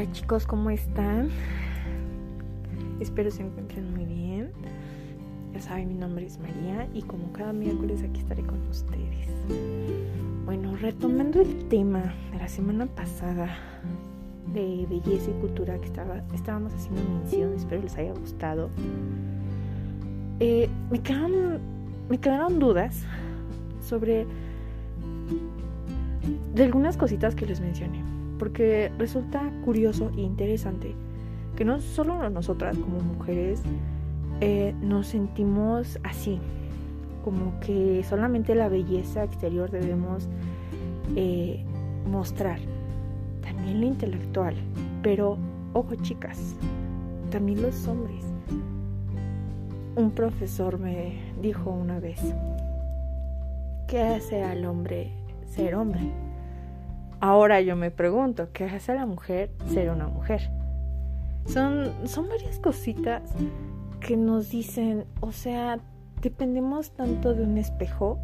Hola chicos, ¿cómo están? Espero se encuentren muy bien. Ya saben, mi nombre es María y como cada miércoles aquí estaré con ustedes. Bueno, retomando el tema de la semana pasada de belleza y cultura que estaba, estábamos haciendo mención, espero les haya gustado. Eh, me, quedaron, me quedaron dudas sobre de algunas cositas que les mencioné porque resulta curioso e interesante que no solo nosotras como mujeres eh, nos sentimos así, como que solamente la belleza exterior debemos eh, mostrar, también la intelectual, pero ojo chicas, también los hombres. Un profesor me dijo una vez, ¿qué hace al hombre ser hombre? Ahora yo me pregunto, ¿qué hace la mujer ser una mujer? Son, son varias cositas que nos dicen, o sea, dependemos tanto de un espejo,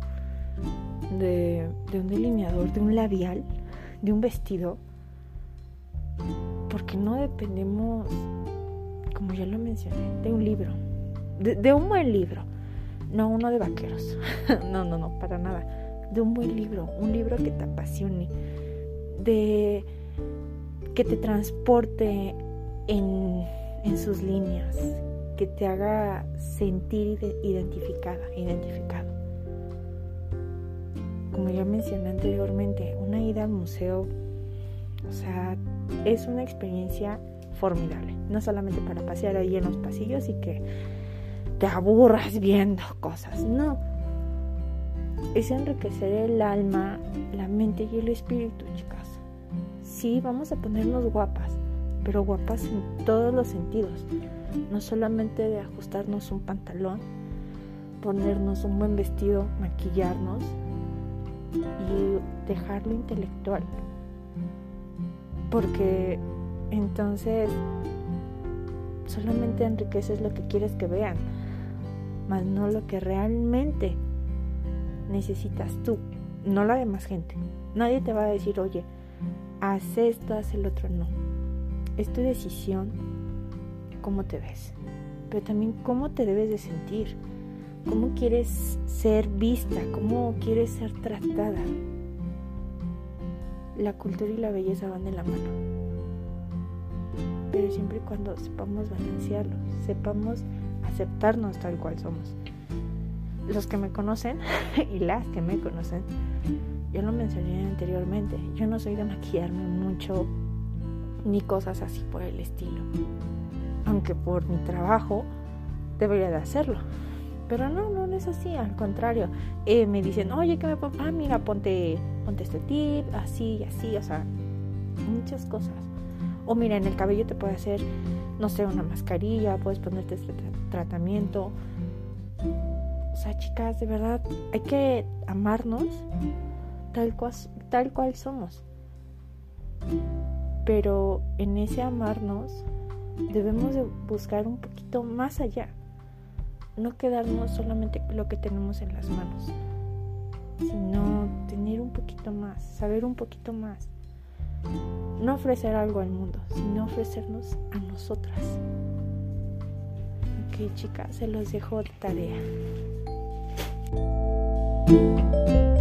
de, de un delineador, de un labial, de un vestido, porque no dependemos, como ya lo mencioné, de un libro, de, de un buen libro, no uno de vaqueros, no, no, no, para nada, de un buen libro, un libro que te apasione de que te transporte en, sus líneas, que te haga sentir identificada, identificado. Como ya mencioné anteriormente, una ida al museo, o sea, es una experiencia formidable, no solamente para pasear ahí en los pasillos y que te aburras viendo cosas, no. Es enriquecer el alma, la mente y el espíritu, chicas sí, vamos a ponernos guapas, pero guapas en todos los sentidos. No solamente de ajustarnos un pantalón, ponernos un buen vestido, maquillarnos y dejarlo intelectual. Porque entonces solamente enriqueces lo que quieres que vean, más no lo que realmente necesitas tú, no la demás gente. Nadie te va a decir, oye, haz esto, haz el otro, no. Es tu decisión cómo te ves, pero también cómo te debes de sentir, cómo quieres ser vista, cómo quieres ser tratada. La cultura y la belleza van de la mano, pero siempre y cuando sepamos balancearlo, sepamos aceptarnos tal cual somos. Los que me conocen y las que me conocen yo lo mencioné anteriormente, yo no soy de maquillarme mucho ni cosas así por el estilo. Aunque por mi trabajo debería de hacerlo. Pero no, no, es así, al contrario. Eh, me dicen, oye, que me pongo, ah, mira, ponte, ponte este tip, así así, o sea, muchas cosas. O mira, en el cabello te puede hacer, no sé, una mascarilla, puedes ponerte este tratamiento. O sea, chicas, de verdad, hay que amarnos tal cual, tal cual somos. Pero en ese amarnos debemos de buscar un poquito más allá. No quedarnos solamente lo que tenemos en las manos, sino tener un poquito más, saber un poquito más. No ofrecer algo al mundo, sino ofrecernos a nosotras. Ok, chicas, se los dejo de tarea. Thank you.